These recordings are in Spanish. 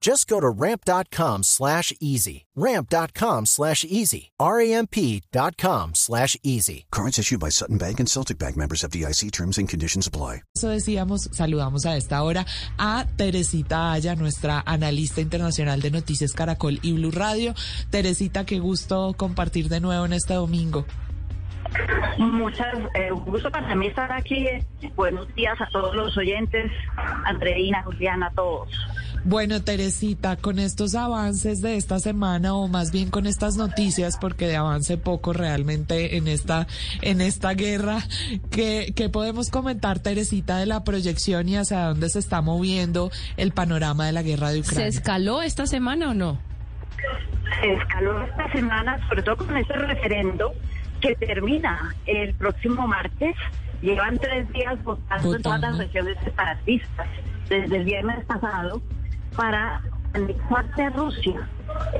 Just go to ramp.com slash easy. Ramp.com slash easy. R-A-M-P.com slash easy. Cards issued by Sutton Bank and Celtic Bank members of DIC terms and conditions apply. Eso decíamos, saludamos a esta hora a Teresita Aya, nuestra analista internacional de Noticias Caracol y Blue Radio. Teresita, qué gusto compartir de nuevo en este domingo. Muchas, eh, un gusto para mí estar aquí. Buenos días a todos los oyentes, Andreina, Juliana, a todos. Bueno, Teresita, con estos avances de esta semana o más bien con estas noticias, porque de avance poco realmente en esta en esta guerra, ¿qué, qué podemos comentar, Teresita, de la proyección y hacia dónde se está moviendo el panorama de la guerra de Ucrania? ¿Se escaló esta semana o no? Se escaló esta semana, sobre todo con este referendo que termina el próximo martes. Llevan tres días votando, en todas las regiones separatistas desde el viernes pasado para anexarse a Rusia.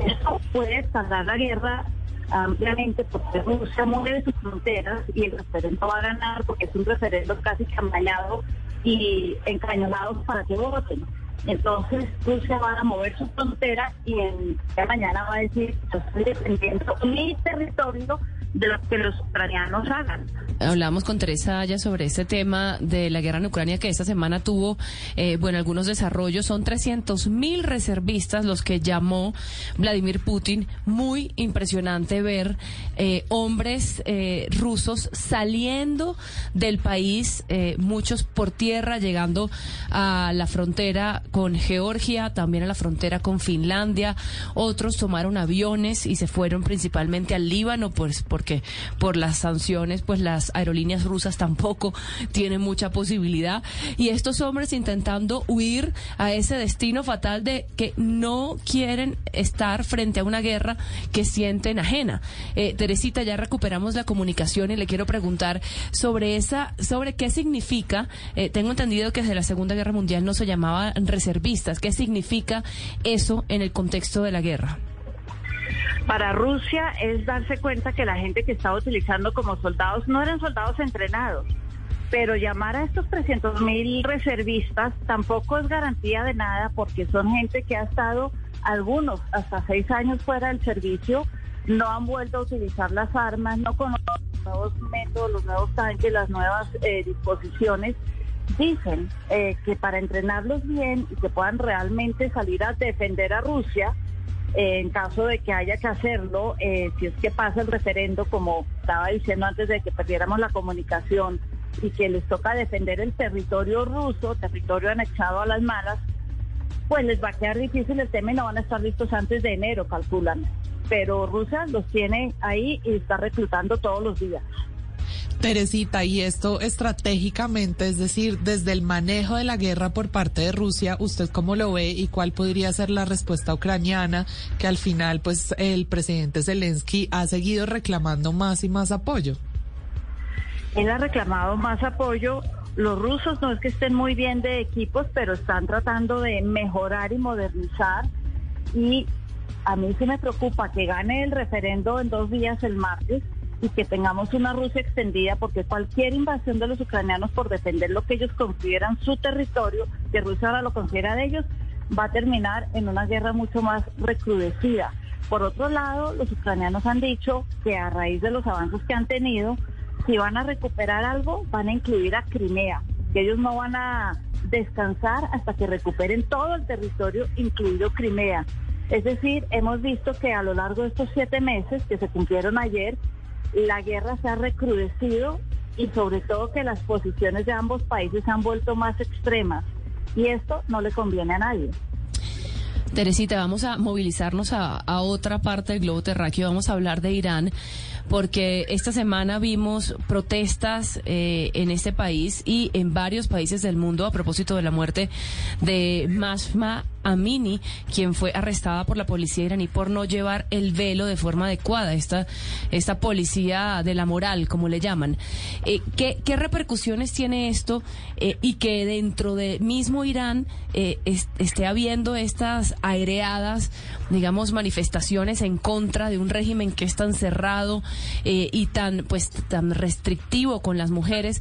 Esto puede tardar la guerra ampliamente porque Rusia mueve sus fronteras y el referendo va a ganar porque es un referendo casi campañado y encañonado para que voten. Entonces Rusia va a mover su frontera y en mañana va a decir yo estoy defendiendo mi territorio de lo que los ucranianos hagan. Hablamos con Teresa ya sobre este tema de la guerra en Ucrania que esta semana tuvo, eh, bueno, algunos desarrollos. Son 300 mil reservistas los que llamó Vladimir Putin. Muy impresionante ver eh, hombres eh, rusos saliendo del país, muchos por tierra, llegando a la frontera con Georgia, también a la frontera con Finlandia. Otros tomaron aviones y se fueron principalmente al Líbano, pues porque por las sanciones, pues las aerolíneas rusas tampoco tienen mucha posibilidad. Y estos hombres intentando huir a ese destino fatal de que no quieren estar frente a una guerra que sienten ajena. Eh, Teresita, ya recuperamos la comunicación y le quiero preguntar sobre esa, sobre qué significa. Eh, tengo entendido que desde la Segunda Guerra Mundial no se llamaba reservistas. ¿Qué significa eso en el contexto de la guerra? Para Rusia es darse cuenta que la gente que estaba utilizando como soldados no eran soldados entrenados, pero llamar a estos 300 mil reservistas tampoco es garantía de nada porque son gente que ha estado algunos hasta seis años fuera del servicio, no han vuelto a utilizar las armas, no conocen los nuevos métodos, los nuevos tanques, las nuevas eh, disposiciones. Dicen eh, que para entrenarlos bien y que puedan realmente salir a defender a Rusia, en caso de que haya que hacerlo, eh, si es que pasa el referendo, como estaba diciendo antes de que perdiéramos la comunicación, y que les toca defender el territorio ruso, territorio anexado a las malas, pues les va a quedar difícil el tema y no van a estar listos antes de enero, calculan. Pero Rusia los tiene ahí y está reclutando todos los días. Teresita, y esto estratégicamente, es decir, desde el manejo de la guerra por parte de Rusia, ¿usted cómo lo ve y cuál podría ser la respuesta ucraniana que al final, pues, el presidente Zelensky ha seguido reclamando más y más apoyo? Él ha reclamado más apoyo. Los rusos no es que estén muy bien de equipos, pero están tratando de mejorar y modernizar. Y a mí sí me preocupa que gane el referendo en dos días el martes y que tengamos una Rusia extendida, porque cualquier invasión de los ucranianos por defender lo que ellos consideran su territorio, que Rusia ahora lo considera de ellos, va a terminar en una guerra mucho más recrudecida. Por otro lado, los ucranianos han dicho que a raíz de los avances que han tenido, si van a recuperar algo, van a incluir a Crimea, que ellos no van a descansar hasta que recuperen todo el territorio, incluido Crimea. Es decir, hemos visto que a lo largo de estos siete meses que se cumplieron ayer, la guerra se ha recrudecido y sobre todo que las posiciones de ambos países se han vuelto más extremas y esto no le conviene a nadie. Teresita, vamos a movilizarnos a, a, otra parte del globo terráqueo, vamos a hablar de Irán, porque esta semana vimos protestas eh, en este país y en varios países del mundo a propósito de la muerte de Masma Amini, quien fue arrestada por la policía iraní por no llevar el velo de forma adecuada, esta, esta policía de la moral, como le llaman. Eh, ¿qué, ¿qué, repercusiones tiene esto eh, y que dentro de mismo Irán eh, es, esté habiendo estas aireadas, digamos, manifestaciones en contra de un régimen que es tan cerrado y tan, pues, tan restrictivo con las mujeres?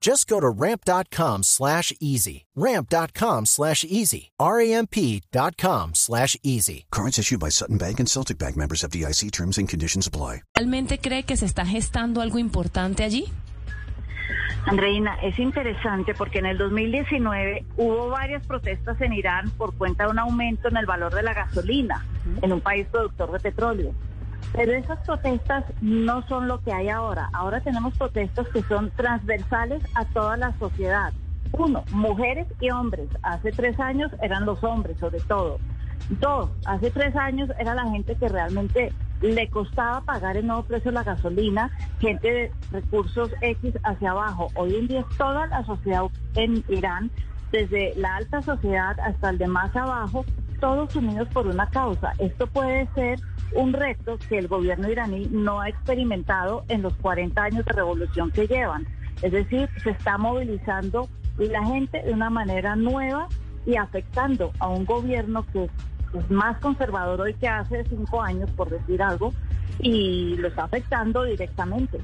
Just go to ramp.com slash easy. Ramp.com slash easy. R-A-M-P.com slash easy. Cards issued by Sutton Bank and Celtic Bank members of DIC terms and conditions apply. ¿Realmente cree que se está gestando algo importante allí? Andreina, es interesante porque en el 2019 hubo varias protestas en Irán por cuenta de un aumento en el valor de la gasolina uh -huh. en un país productor de petróleo. Pero esas protestas no son lo que hay ahora. Ahora tenemos protestas que son transversales a toda la sociedad. Uno, mujeres y hombres. Hace tres años eran los hombres, sobre todo. Dos, hace tres años era la gente que realmente le costaba pagar el nuevo precio de la gasolina, gente de recursos X hacia abajo. Hoy en día es toda la sociedad en Irán, desde la alta sociedad hasta el de más abajo, todos unidos por una causa. Esto puede ser un reto que el gobierno iraní no ha experimentado en los 40 años de revolución que llevan. Es decir, se está movilizando la gente de una manera nueva y afectando a un gobierno que es más conservador hoy que hace cinco años, por decir algo, y lo está afectando directamente.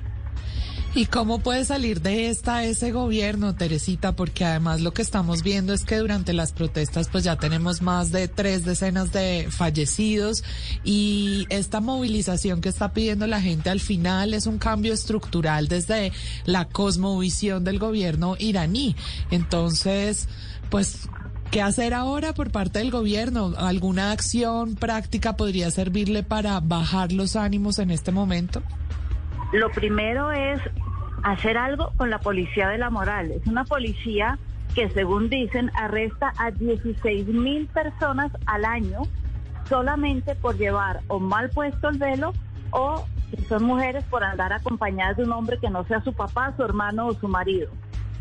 ¿Y cómo puede salir de esta ese gobierno, Teresita? Porque además lo que estamos viendo es que durante las protestas pues ya tenemos más de tres decenas de fallecidos y esta movilización que está pidiendo la gente al final es un cambio estructural desde la cosmovisión del gobierno iraní. Entonces, pues ¿Qué hacer ahora por parte del gobierno? ¿Alguna acción práctica podría servirle para bajar los ánimos en este momento? Lo primero es hacer algo con la policía de la moral. Es una policía que, según dicen, arresta a 16 mil personas al año solamente por llevar o mal puesto el velo o, si son mujeres, por andar acompañadas de un hombre que no sea su papá, su hermano o su marido.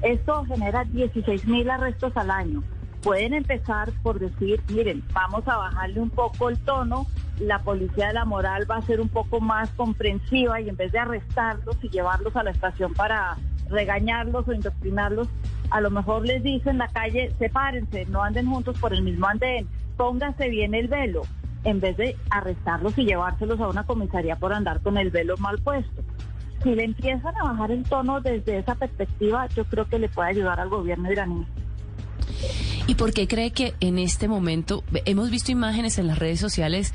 Esto genera 16 mil arrestos al año pueden empezar por decir, miren, vamos a bajarle un poco el tono, la policía de la moral va a ser un poco más comprensiva y en vez de arrestarlos y llevarlos a la estación para regañarlos o indoctrinarlos, a lo mejor les dicen en la calle, sepárense, no anden juntos por el mismo andén, pónganse bien el velo, en vez de arrestarlos y llevárselos a una comisaría por andar con el velo mal puesto. Si le empiezan a bajar el tono desde esa perspectiva, yo creo que le puede ayudar al gobierno iraní. ¿Y por qué cree que en este momento hemos visto imágenes en las redes sociales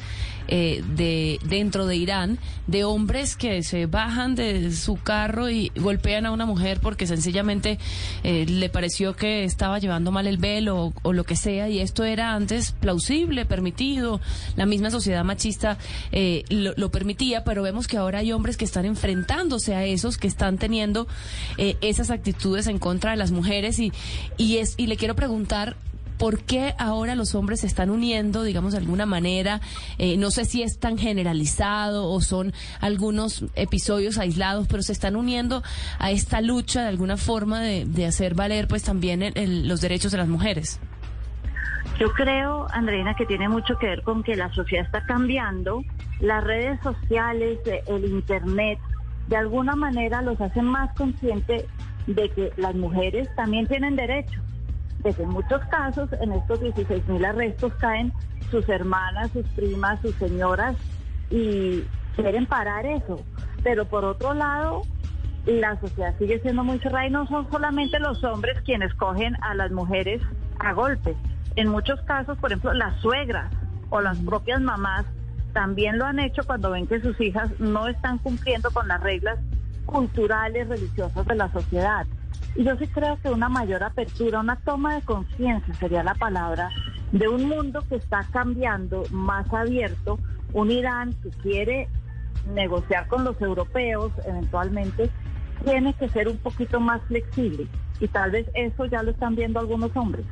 eh, de dentro de Irán de hombres que se bajan de su carro y golpean a una mujer porque sencillamente eh, le pareció que estaba llevando mal el velo o, lo que sea y esto era antes plausible, permitido, la misma sociedad machista eh, lo, lo, permitía, pero vemos que ahora hay hombres que están enfrentándose a esos que están teniendo eh, esas actitudes en contra de las mujeres y, y es y le quiero preguntar ¿Por qué ahora los hombres se están uniendo, digamos, de alguna manera? Eh, no sé si es tan generalizado o son algunos episodios aislados, pero se están uniendo a esta lucha de alguna forma de, de hacer valer, pues, también el, el, los derechos de las mujeres. Yo creo, Andreina, que tiene mucho que ver con que la sociedad está cambiando, las redes sociales, eh, el Internet, de alguna manera los hacen más conscientes de que las mujeres también tienen derechos. Desde en muchos casos, en estos 16 mil arrestos caen sus hermanas, sus primas, sus señoras y quieren parar eso. Pero por otro lado, la sociedad sigue siendo muy cerrada y no son solamente los hombres quienes cogen a las mujeres a golpes en muchos casos, por ejemplo, las suegras o las propias mamás también lo han hecho cuando ven que sus hijas no están cumpliendo con las reglas culturales, religiosas de la sociedad. Yo sí creo que una mayor apertura, una toma de conciencia sería la palabra, de un mundo que está cambiando, más abierto, un Irán que quiere negociar con los europeos eventualmente, tiene que ser un poquito más flexible. Y tal vez eso ya lo están viendo algunos hombres.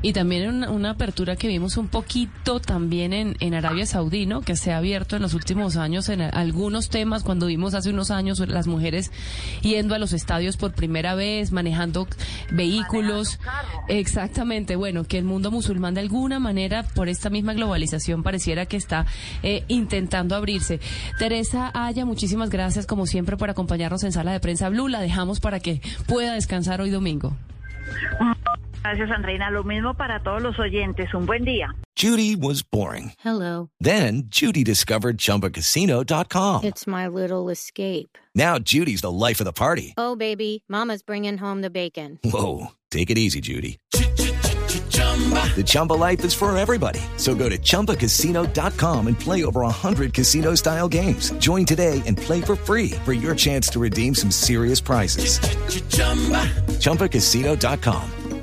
Y también una, una, apertura que vimos un poquito también en, en Arabia Saudí, ¿no? Que se ha abierto en los últimos años en algunos temas, cuando vimos hace unos años las mujeres yendo a los estadios por primera vez, manejando vehículos. Exactamente, bueno, que el mundo musulmán de alguna manera, por esta misma globalización, pareciera que está eh, intentando abrirse. Teresa Aya, muchísimas gracias como siempre por acompañarnos en Sala de Prensa Blue. La dejamos para que pueda descansar hoy domingo. Gracias, Andreina. Lo mismo para todos los oyentes. Un buen día. Judy was boring. Hello. Then Judy discovered ChumbaCasino.com. It's my little escape. Now Judy's the life of the party. Oh, baby, mama's bringing home the bacon. Whoa, take it easy, Judy. The Chumba life is for everybody. So go to ChumbaCasino.com and play over 100 casino-style games. Join today and play for free for your chance to redeem some serious prizes. ChumbaCasino.com.